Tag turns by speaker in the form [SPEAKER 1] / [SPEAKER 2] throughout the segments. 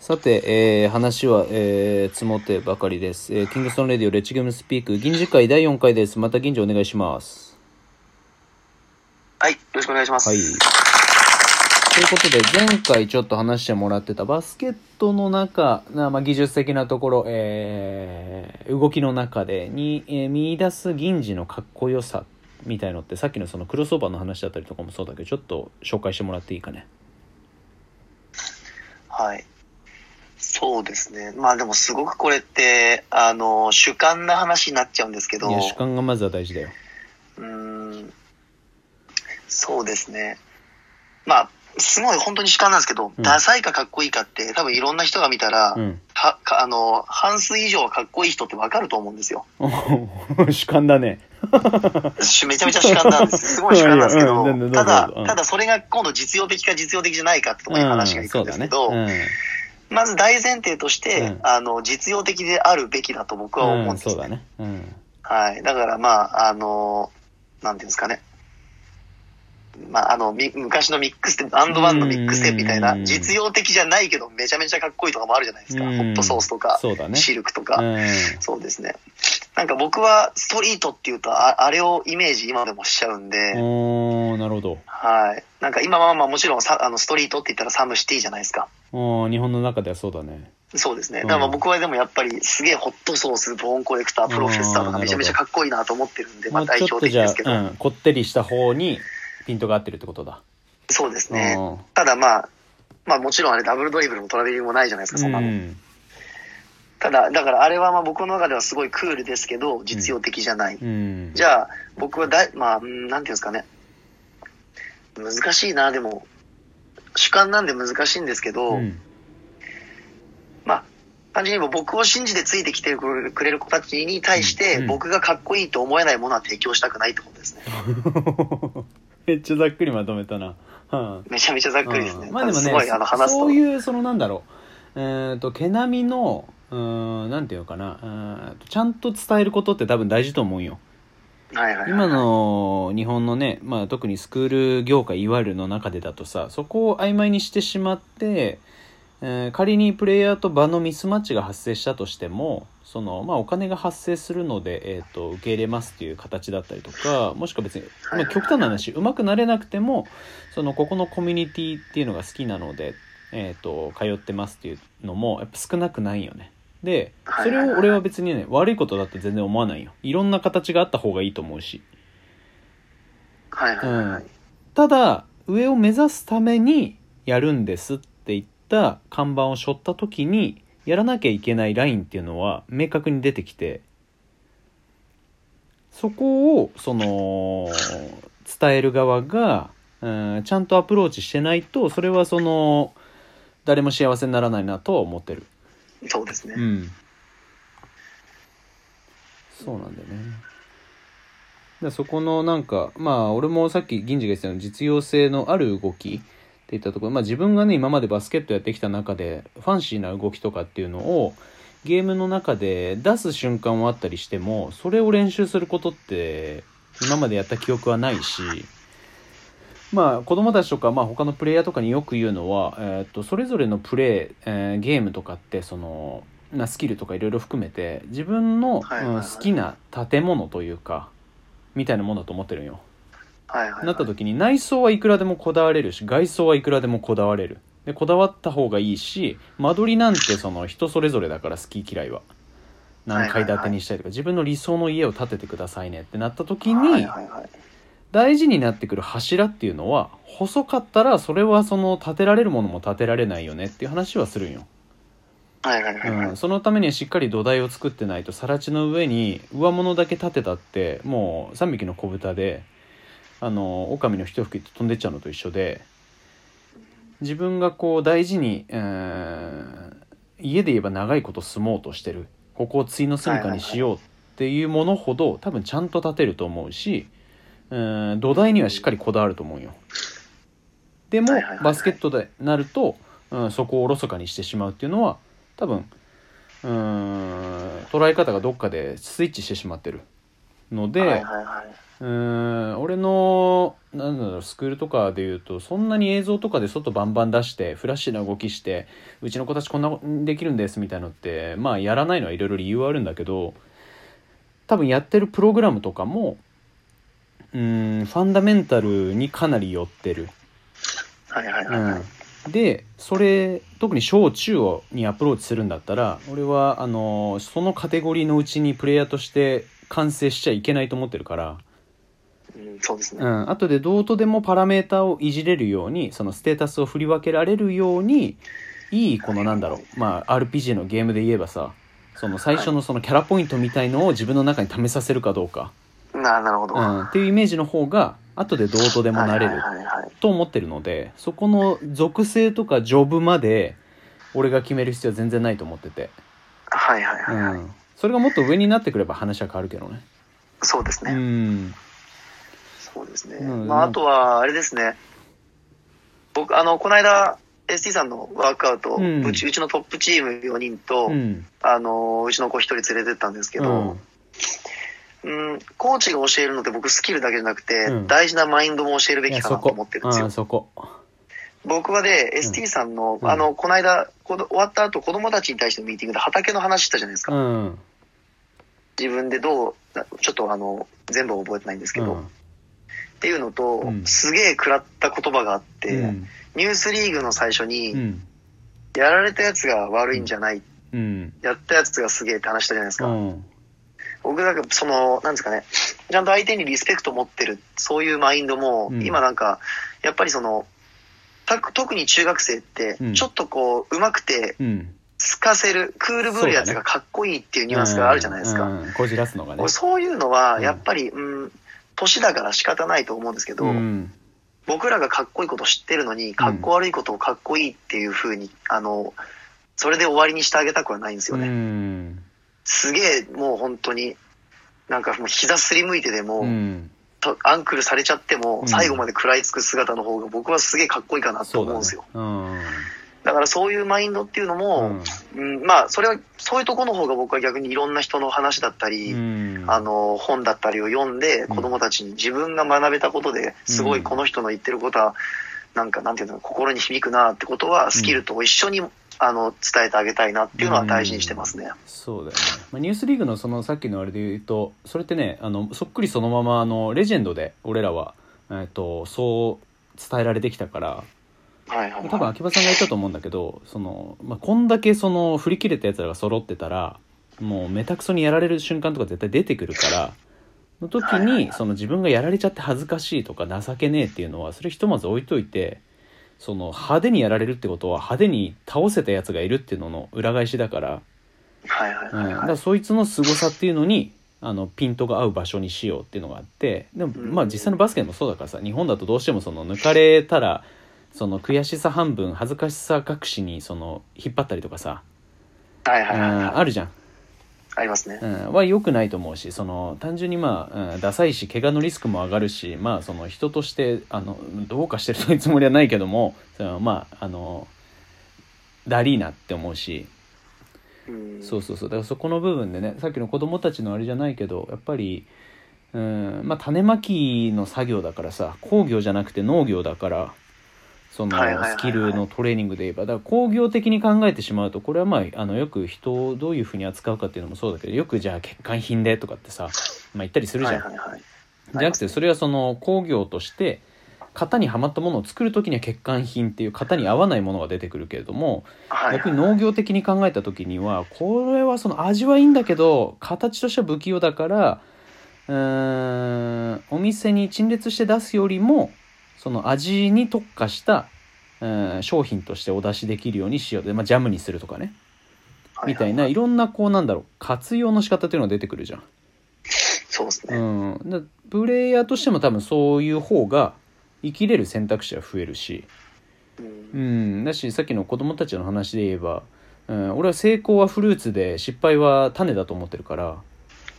[SPEAKER 1] さて、えー、話は、えー、積もってばかりです。えー、キングストンレディオレッチゲームスピーク、銀次会第4回です。また銀次お願いします。
[SPEAKER 2] はい、よろしくお願いします。
[SPEAKER 1] はい。ということで、前回ちょっと話してもらってたバスケットの中、なまあ、技術的なところ、えー、動きの中でに、えー見出す銀次のかっこよさみたいのって、さっきのそのクロスオーバーの話だったりとかもそうだけど、ちょっと紹介してもらっていいかね。
[SPEAKER 2] はい。そうですね。まあでもすごくこれって、あの、主観な話になっちゃうんですけど、
[SPEAKER 1] いや、主観がまずは大事だよ。
[SPEAKER 2] うーん、そうですね。まあ、すごい本当に主観なんですけど、
[SPEAKER 1] うん
[SPEAKER 2] ダサいかかっこいいかって多分いろんな人が見たら、
[SPEAKER 1] うん。
[SPEAKER 2] かかあの、半数以上はかっこいい人ってわかると思うんですよ。
[SPEAKER 1] 主観だね。
[SPEAKER 2] し めちゃめちゃ主観なんです。すごい主観なんですけどただただそれが今度実用的か実用的じゃないかってところに話がいくんですけど。まず大前提として、
[SPEAKER 1] うん
[SPEAKER 2] あの、実用的であるべきだと僕は思うんです、
[SPEAKER 1] そうだね。うん。
[SPEAKER 2] はい。だからまあ、あの、なんていうんですかね。まあ、あの、み昔のミックステ AND1 のミックステみたい
[SPEAKER 1] うん
[SPEAKER 2] な、実用的じゃないけど、めちゃめちゃかっこいいとかもあるじゃないですか。
[SPEAKER 1] うん
[SPEAKER 2] ホットソースとか、
[SPEAKER 1] ね。
[SPEAKER 2] シルクとか。
[SPEAKER 1] うん。
[SPEAKER 2] そうですね。なんか僕はストリートっていうと、ああれをイメージ今でもしちゃうんで、
[SPEAKER 1] おー、なるほど。
[SPEAKER 2] はい。なんか今はまあもちろんさあのストリートって言ったら SOMECITY じゃないですか。
[SPEAKER 1] おー日本の中ではそうだね。
[SPEAKER 2] そうですね。
[SPEAKER 1] うん
[SPEAKER 2] だからまあ僕はでもやっぱりすげえホットソース、ボーンコレクター、プロフェッサーとかめちゃめちゃかっこいいなと思ってるんで、まあ代表的ですけど。
[SPEAKER 1] あ、うん、こってりした方にピントが合ってるってことだ。
[SPEAKER 2] そうですね。
[SPEAKER 1] うん
[SPEAKER 2] ただまあ、まあもちろんあれダブルドリブルもトラベリングもないじゃないですか、そんなの。
[SPEAKER 1] うん。
[SPEAKER 2] ただ、だからあれはまあ僕の中ではすごいクールですけど、実用的じゃない。
[SPEAKER 1] うん。
[SPEAKER 2] じゃあ、僕はだい、まあ、うんなんていうんですかね。難しいな、でも、主観なんで難しいんですけど、
[SPEAKER 1] うん。
[SPEAKER 2] まあ、単純に僕を信じてついてきてくれる子たちに対して、
[SPEAKER 1] うん
[SPEAKER 2] 僕がかっこいいと思えないものは提供したくないってことですね。
[SPEAKER 1] めっちゃざっくりまとめたな。うん。
[SPEAKER 2] めちゃめちゃざっくりですね。
[SPEAKER 1] うんまあでもね
[SPEAKER 2] すごい、あの、話すと。
[SPEAKER 1] そういうそのなんだろうえっ、と毛並みのうーんなんていうのかな。ちゃんと伝えることって多分大事と思うよ。
[SPEAKER 2] はいはいはい、
[SPEAKER 1] 今の日本のね、まあ、特にスクール業界いわゆるの中でだとさそこを曖昧にしてしまって、えー仮にプレイヤーと場のミスマッチが発生したとしてもその、まあ、お金が発生するので、えー、と受け入れますっていう形だったりとかもしくは別に、まあ、極端な話上手くなれなくてもそのここのコミュニティっていうのが好きなので、えー、と通ってますっていうのもやっぱ少なくないよね。でそれを俺は別にね悪いことだって全然思わないよ。いろんな形があった方がいいと思うし。
[SPEAKER 2] はいはいはい。はい。
[SPEAKER 1] ただ上を目指すためにやるんですって言った看板を背負った時にやらなきゃいけないラインっていうのは明確に出てきてそこをその伝える側が、うん、ちゃんとアプローチしてないとそれはその誰も幸せにならないなとは思ってる
[SPEAKER 2] そうですね。
[SPEAKER 1] うんそうなんだよねでそこのなんかまあ俺もさっき銀次が言ってたように実用性のある動きっていったところ、まあ、自分がね今までバスケットやってきた中でファンシーな動きとかっていうのをゲームの中で出す瞬間はあったりしてもそれを練習することって今までやった記憶はないしまあ子供たちとか、まあ、他のプレイヤーとかによく言うのは、えー、とそれぞれのプレイ、えーゲームとかってそのなスキルとかいろいろ含めて自分の、
[SPEAKER 2] はいはいはい
[SPEAKER 1] うん好きな建物というかみたいなものだと思ってるんよ。
[SPEAKER 2] はいはいはい。
[SPEAKER 1] なった時に内装はいくらでもこだわれるし外装はいくらでもこだわれるでこだわった方がいいし間取りなんてその人それぞれだから好き嫌いは何階建てにしたりとか、自分の理想の家を建ててくださいねってなった時に、
[SPEAKER 2] はいはいはい。
[SPEAKER 1] 大事になってくる柱っていうのは細かったらそれはその建てられるものも建てられないよねっていう話はするんよ、
[SPEAKER 2] はいはいはいはい。
[SPEAKER 1] うん、そのためにはしっかり土台を作ってないと更地の上に上物だけ建てたってもう3匹の子豚であの狼の一吹きって飛んでっちゃうのと一緒で自分がこう大事に、えー家で言えば長いこと住もうとしてる。ここを対の住処にしようっていうものほど多分ちゃんと建てると思うし、うん土台にはしっかりこだわると思うよでもバスケットでなると、うん、そこをおろそかにしてしまうっていうのは多分うーん捉え方がどっかでスイッチしてしまってるので。うーん俺のなんだろうスクールとかで言うとそんなに映像とかで外バンバン出してフラッシュな動きしてうちの子たちこんなできるんですみたいのってまあやらないのはいろいろ理由はあるんだけど多分やってるプログラムとかもうーんファンダメンタルにかなり寄ってる。
[SPEAKER 2] はいはいはいはい。
[SPEAKER 1] うん、でそれ特に小中をにアプローチするんだったら俺はあのそのカテゴリーのうちにプレイヤーとして完成しちゃいけないと思ってるから。
[SPEAKER 2] うん、そうですね。
[SPEAKER 1] うん、後でどうとでもパラメータをいじれるようにそのステータスを振り分けられるようにいいこのなんだろう、まあ、RPG のゲームで言えばさその最初のそのキャラポイントみたいのを自分の中に試させるかどうか、
[SPEAKER 2] ななるほど。
[SPEAKER 1] うん、っていうイメージの方が後でどうとでもなれる。と思ってるのでそこの属性とかジョブまで俺が決める必要は全然ないと思ってて、
[SPEAKER 2] はいはいはいはい。
[SPEAKER 1] うん、それがもっと上になってくれば話は変わるけどね。う
[SPEAKER 2] そうですね。
[SPEAKER 1] ん
[SPEAKER 2] そうですね。
[SPEAKER 1] うん
[SPEAKER 2] まあ、あとは、あれですね。僕、あの、この間、ST さんのワークアウト、
[SPEAKER 1] う
[SPEAKER 2] うんちうちのトップチーム4人と、
[SPEAKER 1] うん
[SPEAKER 2] あの、うちの子1人連れてったんですけど、うん、コーチが教えるのって僕スキルだけじゃなくて、
[SPEAKER 1] うん。
[SPEAKER 2] 大事なマインドも教えるべ
[SPEAKER 1] いやそこ。
[SPEAKER 2] きかなと思ってるんですよ。
[SPEAKER 1] あ。そこ。
[SPEAKER 2] 僕はで、ST さんの、
[SPEAKER 1] うん。
[SPEAKER 2] あの、この間、この終わった後、子供たちに対してのミーティングで畑の話したじゃないですか。
[SPEAKER 1] うん。
[SPEAKER 2] 自分でどう、なちょっとあの、全部は覚えてないんですけど、
[SPEAKER 1] うん。
[SPEAKER 2] っていうのと、
[SPEAKER 1] うん。
[SPEAKER 2] すげえ食らった言葉があって、
[SPEAKER 1] うん。
[SPEAKER 2] ニュースリーグの最初に、
[SPEAKER 1] うん。
[SPEAKER 2] やられたやつが悪いんじゃない、
[SPEAKER 1] うん。
[SPEAKER 2] やったやつがすげえって話したじゃないですか。
[SPEAKER 1] うん
[SPEAKER 2] 僕なんかその、なんですかね、ちゃんと相手にリスペクト持ってる、そういうマインドも、
[SPEAKER 1] うん。
[SPEAKER 2] 今なんか、やっぱりその、た特に中学生って
[SPEAKER 1] うん、
[SPEAKER 2] ちょっとこう、上手くて、
[SPEAKER 1] うん。
[SPEAKER 2] 透かせる、クールぶるやつがかっこいいっていうニュアンスがあるじゃないですか。
[SPEAKER 1] うん。うん。こじらすのがね。
[SPEAKER 2] 俺そういうのは、
[SPEAKER 1] うん。
[SPEAKER 2] やっぱり、うん、年だから仕方ないと思うんですけど、
[SPEAKER 1] うん。
[SPEAKER 2] 僕らがかっこいいこと知ってるのに、かっこ悪いことをかっこいいっていう風に、あの、それで終わりにしてあげたくはないんですよ
[SPEAKER 1] う
[SPEAKER 2] ね。
[SPEAKER 1] ん
[SPEAKER 2] すげえ、もう本当に、なんかもう膝すりむいてでも、
[SPEAKER 1] うん。
[SPEAKER 2] とアンクルされちゃっても
[SPEAKER 1] う、ん。
[SPEAKER 2] 最後まで食らいつく姿の方が僕はすげえかっこいいかなと思うんですよ。
[SPEAKER 1] うん。
[SPEAKER 2] だからそういうマインドっていうのも、うん。まあ、それは、そういうところの方が僕は逆にいろんな人の話だったり、
[SPEAKER 1] うん。
[SPEAKER 2] あの、本だったりを読んで、
[SPEAKER 1] ん。
[SPEAKER 2] 子供たちに自分が学べたことで、すごいこの人の言ってることは、なんか、なんていうの、心に響くなってことは、スキルと一緒に、あの、伝えてあげたいなっていうのは大事にしてますね。
[SPEAKER 1] そうだよね、まあ、ニュースリーグのそのさっきのあれで言うとそれってねあのそっくりそのままあのレジェンドで俺らは、えっとそう伝えられてきたから
[SPEAKER 2] はいはい、
[SPEAKER 1] 多分
[SPEAKER 2] はい。
[SPEAKER 1] 秋葉さんが言ったと思うんだけどその、まあ、こんだけその振り切れたやつらが揃ってたらもうめたくそにやられる瞬間とか絶対出てくるからの時にその自分がやられちゃって恥ずかしいとか情けねえっていうのはそれひとまず置いといてその派手にやられるってことは派手に倒せたやつがいるっていうのの裏返しだから。
[SPEAKER 2] はいはい
[SPEAKER 1] うん、だか
[SPEAKER 2] はいはい。
[SPEAKER 1] らそいつの凄さっていうのにあのピントが合う場所にしようっていうのがあってでも
[SPEAKER 2] うん
[SPEAKER 1] まあ実際のバスケもそうだからさ日本だとどうしてもその抜かれたらその悔しさ半分恥ずかしさ隠しにその引っ張ったりとかさ、
[SPEAKER 2] はいはいはい、
[SPEAKER 1] うん
[SPEAKER 2] はい。
[SPEAKER 1] あるじゃん、
[SPEAKER 2] ありますね。
[SPEAKER 1] うん、は良くないと思うしその単純にまあ、うん、ダサいし怪我のリスクも上がるしまあその人としてあのどうかしてるというつもりはないけどもそのまああのダリーなって思うし。
[SPEAKER 2] うん、
[SPEAKER 1] そうそうそうだからそこの部分でねさっきの子供たちのあれじゃないけどやっぱりうんまあ種まきの作業だからさ工業じゃなくて農業だからその
[SPEAKER 2] はいはいはいはい
[SPEAKER 1] スキルのトレーニングで言えばだから工業的に考えてしまうとこれはまああのよく人をどういうふうに扱うかっていうのもそうだけどよくじゃあ欠陥品でとかってさ、まあ、言ったりするじゃん。
[SPEAKER 2] はいはいはい。
[SPEAKER 1] じゃなくてそれはその工業として型にはまったものを作る時には欠陥品っていう型に合わないものが出てくるけれども
[SPEAKER 2] はい
[SPEAKER 1] 逆に農業的に考えた時にはこれはその味はいいんだけど形としては不器用だからうーんお店に陳列して出すよりもその味に特化したうん商品としてお出しできるようにしようで、まあ、ジャムにするとかね。みたいないろんなこうなんだろう活用の仕方っていうのが出てくるじゃん。
[SPEAKER 2] そうですね。
[SPEAKER 1] うん、だプレイヤーとしても多分そういう方が生きれる選択肢は増えるし、
[SPEAKER 2] うん。
[SPEAKER 1] うん、だしさっきの子供たちの話で言えば、うん、俺は成功はフルーツで失敗は種だと思ってるから。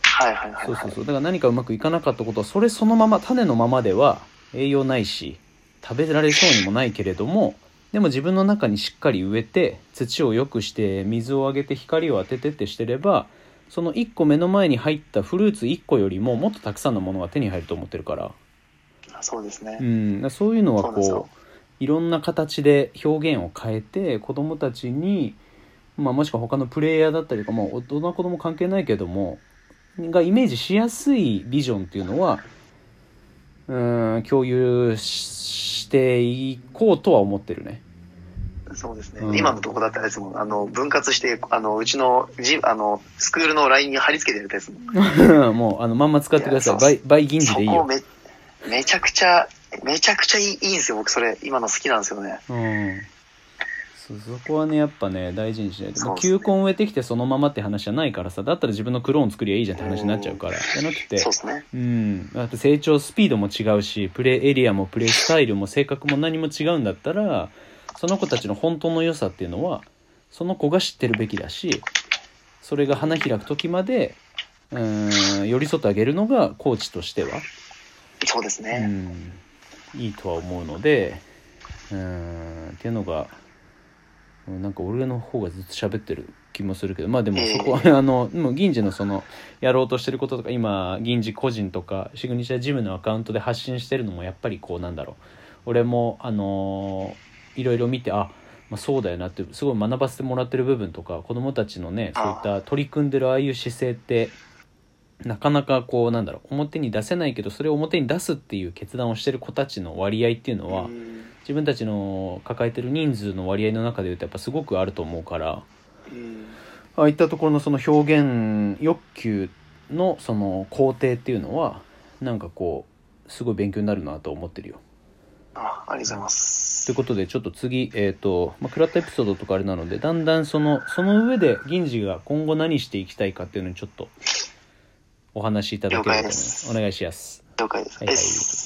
[SPEAKER 2] はいはいはい。
[SPEAKER 1] そうそうそう。だから何かうまくいかなかったことはそれそのまま種のままでは栄養ないし食べられそうにもないけれどもでも自分の中にしっかり植えて土を良くして水をあげて光を当ててってしてればその1個目の前に入ったフルーツ1個よりももっとたくさんのものが手に入ると思ってるから、
[SPEAKER 2] そうですね。
[SPEAKER 1] うん、そういうのはこういろんな形で表現を変えて子供たちに、まあ、もしくは他のプレイヤーだったりとか、まあ、大人子供関係ないけどもがイメージしやすいビジョンっていうのはうん共有ししていこうとは思ってるね。
[SPEAKER 2] そうですね。
[SPEAKER 1] うん
[SPEAKER 2] 今のとこだったらですもん、あの、分割して、あの、うちの、じ、あの、スクールの LINE に貼り付けてるやつもん。
[SPEAKER 1] もうあのまんま使ってください倍倍銀次でいいよ。
[SPEAKER 2] そこめ、めちゃくちゃ、めちゃくちゃいいいいんですよ、僕それ。今の好きなんですよね。
[SPEAKER 1] うんそうそこはねやっぱね大事にしないと、球根植えてきてそのままって話じゃないからさだったら自分のクローン作りゃいいじゃんって話になっちゃうから。じゃなくて
[SPEAKER 2] そうですね。
[SPEAKER 1] うん、だって成長スピードも違うしプレーエリアもプレースタイルも性格も何も違うんだったらその子たちの本当の良さっていうのはその子が知ってるべきだしそれが花開く時までうん寄り添ってあげるのがコーチとしては、う
[SPEAKER 2] そうですね。
[SPEAKER 1] ん、いいとは思うのでうんっていうのがうんなんか俺の方がずっと喋ってる気もするけどまあでもそこは、あのもう銀次のそのやろうとしてることとか今銀次個人とかシグニチャージムのアカウントで発信してるのもやっぱりこうなんだろう。俺もあのーいろいろ見てあまあ、そうだよなってすごい学ばせてもらってる部分とか子供たちのねそういった取り組んでるああいう姿勢ってなかなかこうなんだろう表に出せないけどそれを表に出すっていう決断をしてる子たちの割合っていうのは、
[SPEAKER 2] うん
[SPEAKER 1] 自分たちの抱えてる人数の割合の中でいうとやっぱすごくあると思うから
[SPEAKER 2] うん
[SPEAKER 1] ああいったところのその表現欲求のその工程っていうのはなんかこうすごい勉強になるなと思ってるよ。
[SPEAKER 2] あ、ありがとうございます。
[SPEAKER 1] ということでちょっと次えっ、と、まあ、食らったエピソードとかあれなのでだんだんそのその上で銀次が今後何していきたいかっていうのにちょっとお話しいただければと思います。お願いします。
[SPEAKER 2] 了解です。
[SPEAKER 1] はいはい